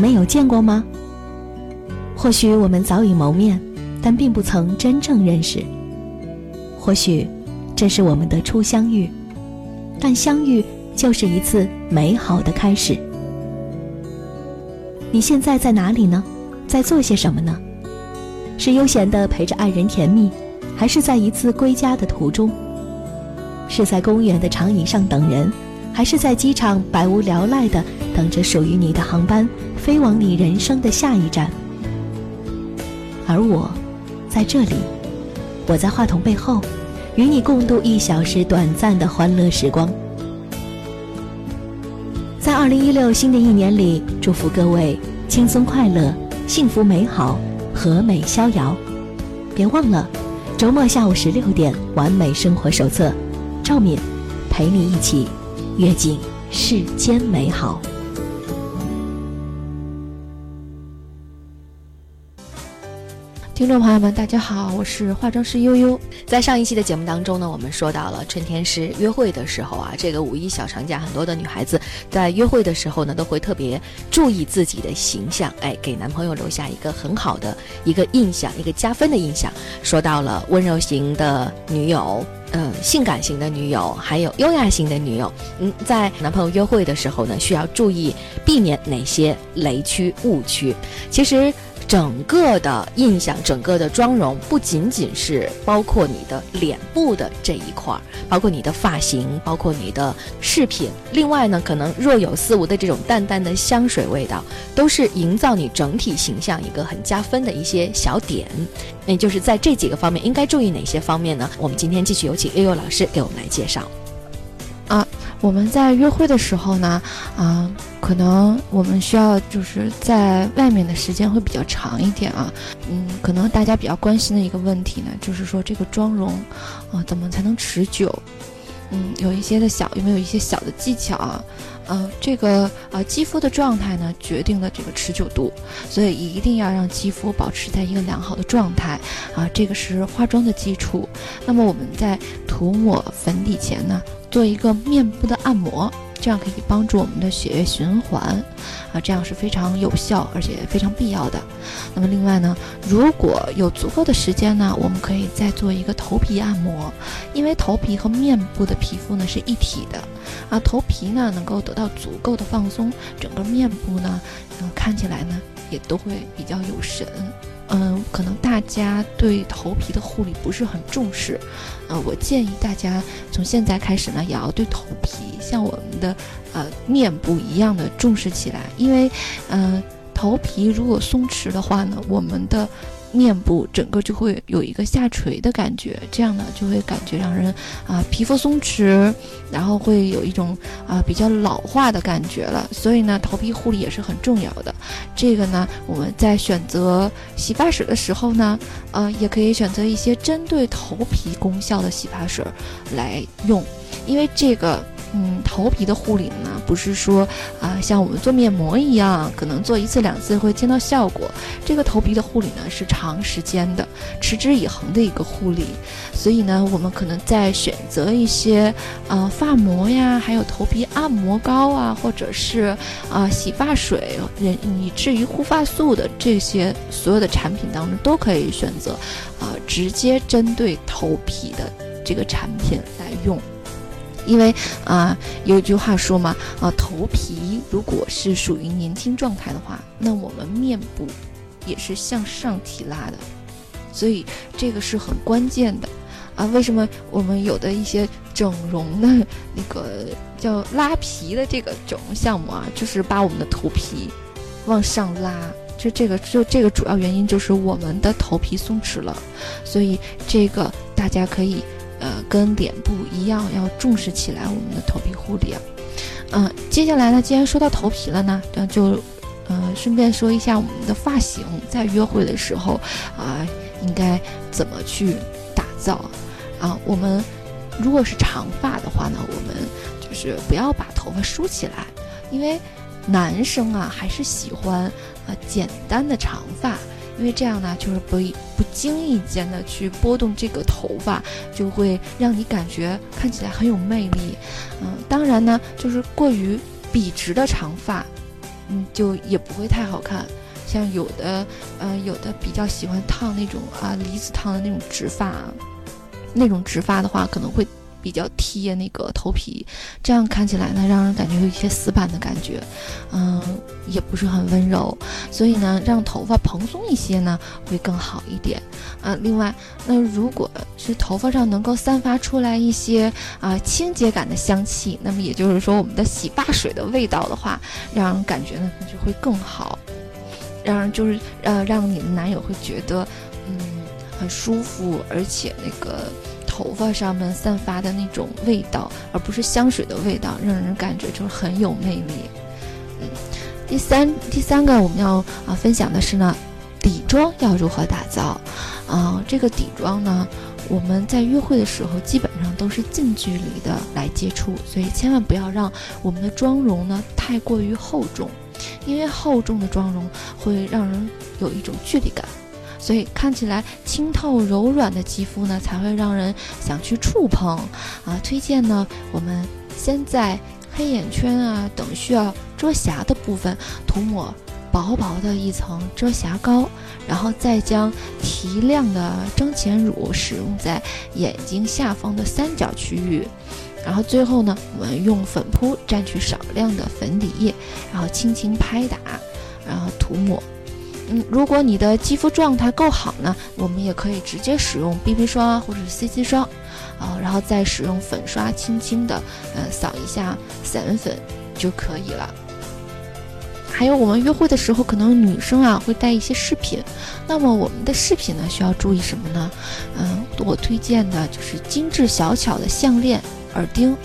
们有见过吗？或许我们早已谋面，但并不曾真正认识。或许这是我们的初相遇，但相遇就是一次美好的开始。你现在在哪里呢？在做些什么呢？是悠闲的陪着爱人甜蜜，还是在一次归家的途中？是在公园的长椅上等人，还是在机场百无聊赖的等着属于你的航班飞往你人生的下一站？而我，在这里，我在话筒背后，与你共度一小时短暂的欢乐时光。在二零一六新的一年里，祝福各位轻松快乐、幸福美好、和美逍遥。别忘了，周末下午十六点《完美生活手册》。赵敏，陪你一起阅尽世间美好。听众朋友们，大家好，我是化妆师悠悠。在上一期的节目当中呢，我们说到了春天是约会的时候啊，这个五一小长假，很多的女孩子在约会的时候呢，都会特别注意自己的形象，哎，给男朋友留下一个很好的一个印象，一个加分的印象。说到了温柔型的女友。嗯，性感型的女友，还有优雅型的女友，嗯，在男朋友约会的时候呢，需要注意避免哪些雷区误区？其实。整个的印象，整个的妆容，不仅仅是包括你的脸部的这一块儿，包括你的发型，包括你的饰品。另外呢，可能若有似无的这种淡淡的香水味道，都是营造你整体形象一个很加分的一些小点。那就是在这几个方面应该注意哪些方面呢？我们今天继续有请悠悠老师给我们来介绍。啊，我们在约会的时候呢，啊。可能我们需要就是在外面的时间会比较长一点啊，嗯，可能大家比较关心的一个问题呢，就是说这个妆容，啊，怎么才能持久？嗯，有一些的小有没有一些小的技巧啊？嗯，这个啊，肌肤的状态呢，决定了这个持久度，所以一定要让肌肤保持在一个良好的状态啊，这个是化妆的基础。那么我们在涂抹粉底前呢，做一个面部的按摩。这样可以帮助我们的血液循环，啊，这样是非常有效而且非常必要的。那么另外呢，如果有足够的时间呢，我们可以再做一个头皮按摩，因为头皮和面部的皮肤呢是一体的，啊，头皮呢能够得到足够的放松，整个面部呢，嗯，看起来呢也都会比较有神。嗯，可能大家对头皮的护理不是很重视，呃，我建议大家从现在开始呢，也要对头皮像我们的呃面部一样的重视起来，因为，嗯，头皮如果松弛的话呢，我们的。面部整个就会有一个下垂的感觉，这样呢就会感觉让人啊皮肤松弛，然后会有一种啊比较老化的感觉了。所以呢，头皮护理也是很重要的。这个呢，我们在选择洗发水的时候呢，呃，也可以选择一些针对头皮功效的洗发水来用，因为这个。嗯，头皮的护理呢，不是说啊，像我们做面膜一样，可能做一次两次会见到效果。这个头皮的护理呢，是长时间的、持之以恒的一个护理。所以呢，我们可能在选择一些呃发膜呀，还有头皮按摩膏啊，或者是啊洗发水，人以至于护发素的这些所有的产品当中，都可以选择啊直接针对头皮的这个产品来用。因为啊，有一句话说嘛，啊，头皮如果是属于年轻状态的话，那我们面部也是向上提拉的，所以这个是很关键的啊。为什么我们有的一些整容的那个叫拉皮的这个整容项目啊，就是把我们的头皮往上拉，就这个就这个主要原因就是我们的头皮松弛了，所以这个大家可以。呃，跟脸部一样，要重视起来我们的头皮护理啊。嗯，接下来呢，既然说到头皮了呢，那就，呃，顺便说一下我们的发型，在约会的时候啊，应该怎么去打造啊？我们如果是长发的话呢，我们就是不要把头发梳起来，因为男生啊还是喜欢呃简单的长发。因为这样呢，就是不不经意间的去拨动这个头发，就会让你感觉看起来很有魅力。嗯，当然呢，就是过于笔直的长发，嗯，就也不会太好看。像有的，呃，有的比较喜欢烫那种啊离子烫的那种直发，那种直发的话可能会比较贴那个头皮，这样看起来呢，让人感觉有一些死板的感觉，嗯，也不是很温柔。所以呢，让头发蓬松一些呢，会更好一点。啊，另外，那如果是头发上能够散发出来一些啊清洁感的香气，那么也就是说，我们的洗发水的味道的话，让人感觉呢就会更好。让人就是呃，让你的男友会觉得，嗯，很舒服，而且那个头发上面散发的那种味道，而不是香水的味道，让人感觉就是很有魅力。嗯，第三第三个我们要啊分享的是呢，底妆要如何打造？啊，这个底妆呢，我们在约会的时候基本上都是近距离的来接触，所以千万不要让我们的妆容呢太过于厚重。因为厚重的妆容会让人有一种距离感，所以看起来清透柔软的肌肤呢，才会让人想去触碰。啊，推荐呢，我们先在黑眼圈啊等需要遮瑕的部分涂抹薄薄的一层遮瑕膏，然后再将提亮的妆前乳使用在眼睛下方的三角区域。然后最后呢，我们用粉扑蘸取少量的粉底液，然后轻轻拍打，然后涂抹。嗯，如果你的肌肤状态够好呢，我们也可以直接使用 BB 霜啊，或者是 CC 霜，啊，然后再使用粉刷轻轻的，呃，扫一下散粉就可以了。还有我们约会的时候，可能女生啊会带一些饰品，那么我们的饰品呢需要注意什么呢？嗯，我推荐的就是精致小巧的项链。耳钉，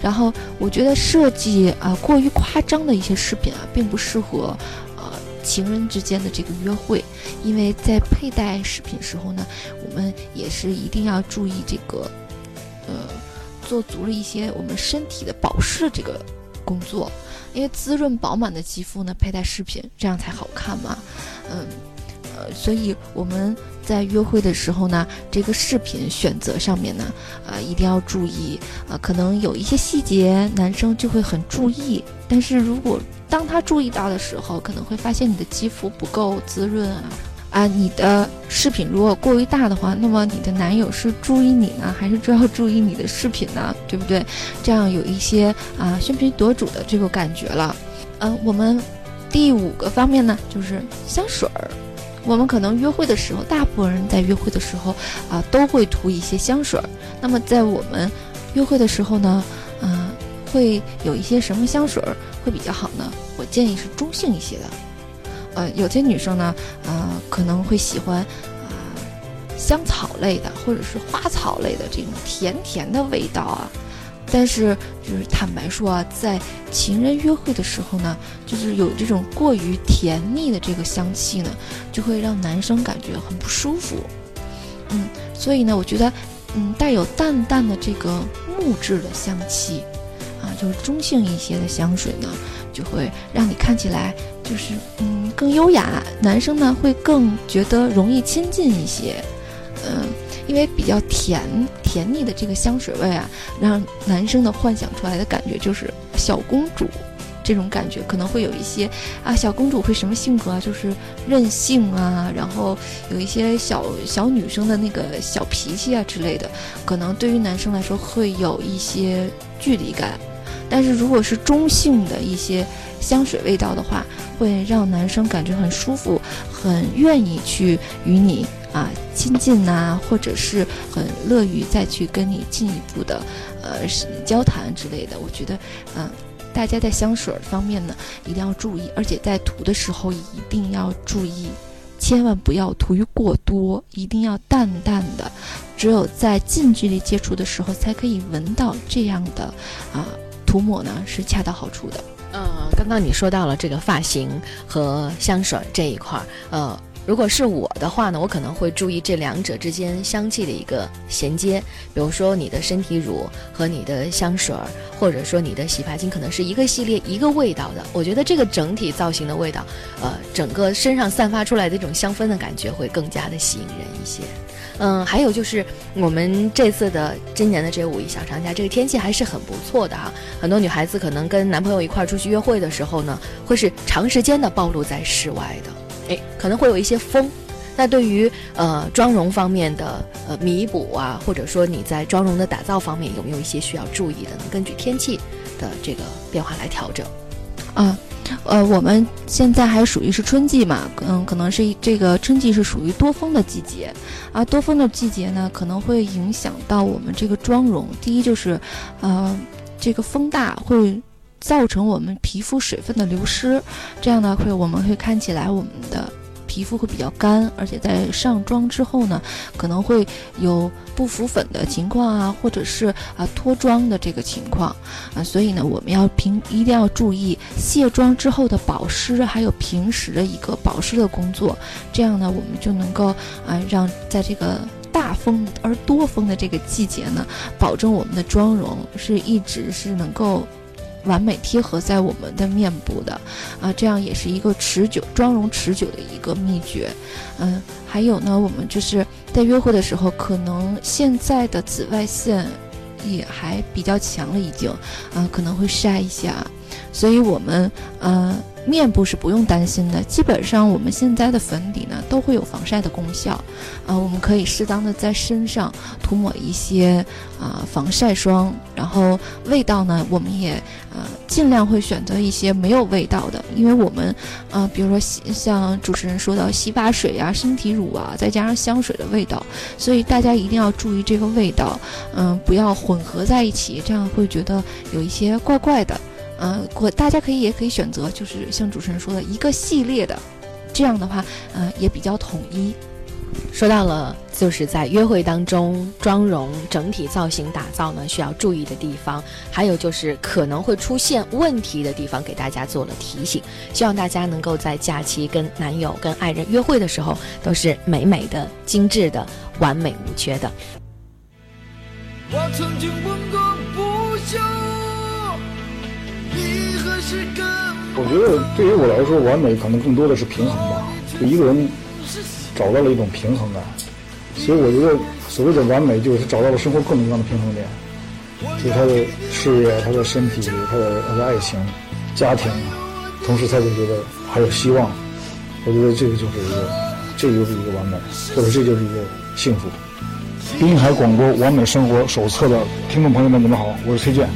然后我觉得设计啊过于夸张的一些饰品啊，并不适合情人之间的这个约会，因为在佩戴饰品时候呢，我们也是一定要注意这个呃做足了一些我们身体的保湿这个工作，因为滋润饱满的肌肤呢，佩戴饰品这样才好看嘛，嗯。呃，所以我们在约会的时候呢，这个饰品选择上面呢，呃，一定要注意啊，可能有一些细节男生就会很注意，但是如果当他注意到的时候，可能会发现你的肌肤不够滋润啊，啊，你的饰品如果过于大的话，那么你的男友是注意你呢，还是主要注意你的饰品呢？对不对？这样有一些啊喧宾夺主的这个感觉了。嗯，我们第五个方面呢，就是香水儿。我们可能约会的时候，大部分人在约会的时候啊，都会涂一些香水儿。那么在我们约会的时候呢，嗯，会有一些什么香水儿会比较好呢？我建议是中性一些的。呃，有些女生呢，呃，可能会喜欢啊香草类的，或者是花草类的这种甜甜的味道啊。但是，就是坦白说啊，在情人约会的时候呢，就是有这种过于甜腻的这个香气呢，就会让男生感觉很不舒服。嗯，所以呢，我觉得，嗯，带有淡淡的这个木质的香气，啊，就是中性一些的香水呢，就会让你看起来就是嗯更优雅，男生呢会更觉得容易亲近一些，嗯。因为比较甜甜腻的这个香水味啊，让男生的幻想出来的感觉就是小公主这种感觉，可能会有一些啊，小公主会什么性格啊？就是任性啊，然后有一些小小女生的那个小脾气啊之类的，可能对于男生来说会有一些距离感。但是如果是中性的一些香水味道的话，会让男生感觉很舒服，很愿意去与你。啊，亲近呐，或者是很乐于再去跟你进一步的，呃，交谈之类的。我觉得，嗯，大家在香水方面呢，一定要注意，而且在涂的时候一定要注意，千万不要涂于过多，一定要淡淡的，只有在近距离接触的时候才可以闻到这样的啊涂抹呢，是恰到好处的。嗯，刚刚你说到了这个发型和香水这一块儿，呃。如果是我的话呢，我可能会注意这两者之间香气的一个衔接，比如说你的身体乳和你的香水儿，或者说你的洗发精，可能是一个系列一个味道的。我觉得这个整体造型的味道，呃，整个身上散发出来的这种香氛的感觉会更加的吸引人一些。嗯，还有就是我们这次的今年的这五一小长假，这个天气还是很不错的哈。很多女孩子可能跟男朋友一块儿出去约会的时候呢，会是长时间的暴露在室外的，可能会有一些风。那对于呃妆容方面的呃弥补啊，或者说你在妆容的打造方面有没有一些需要注意的呢？根据天气的这个变化来调整。啊。呃，我们现在还属于是春季嘛，嗯，可能是这个春季是属于多风的季节，啊，多风的季节呢，可能会影响到我们这个妆容。第一就是，呃，这个风大会造成我们皮肤水分的流失，这样呢会我们会看起来我们的。皮肤会比较干，而且在上妆之后呢，可能会有不浮粉的情况啊，或者是啊脱妆的这个情况啊，所以呢，我们要平一定要注意卸妆之后的保湿，还有平时的一个保湿的工作，这样呢，我们就能够啊让在这个大风而多风的这个季节呢，保证我们的妆容是一直是能够。完美贴合在我们的面部的，啊，这样也是一个持久妆容持久的一个秘诀。嗯，还有呢，我们就是在约会的时候，可能现在的紫外线也还比较强了，已经，啊，可能会晒一下，所以我们，呃。面部是不用担心的，基本上我们现在的粉底呢都会有防晒的功效，啊，我们可以适当的在身上涂抹一些啊防晒霜，然后味道呢我们也呃尽量会选择一些没有味道的，因为我们啊比如说像主持人说到洗发水啊、身体乳啊，再加上香水的味道，所以大家一定要注意这个味道，嗯，不要混合在一起，这样会觉得有一些怪怪的。嗯，我大家可以也可以选择，就是像主持人说的一个系列的，这样的话，嗯，也比较统一。说到了，就是在约会当中，妆容整体造型打造呢，需要注意的地方，还有就是可能会出现问题的地方，给大家做了提醒。希望大家能够在假期跟男友、跟爱人约会的时候，都是美美的、精致的、完美无缺的。我曾经我觉得对于我来说，完美可能更多的是平衡吧。就一个人找到了一种平衡感，所以我觉得所谓的完美，就是他找到了生活各种各样的平衡点，就是他的事业、他的身体、他的他的爱情、家庭，同时他就觉得还有希望。我觉得这个就是一个，这就是一个完美，或者这就是一个幸福。滨海广播完美生活手册的听众朋友们，你们好，我是崔健。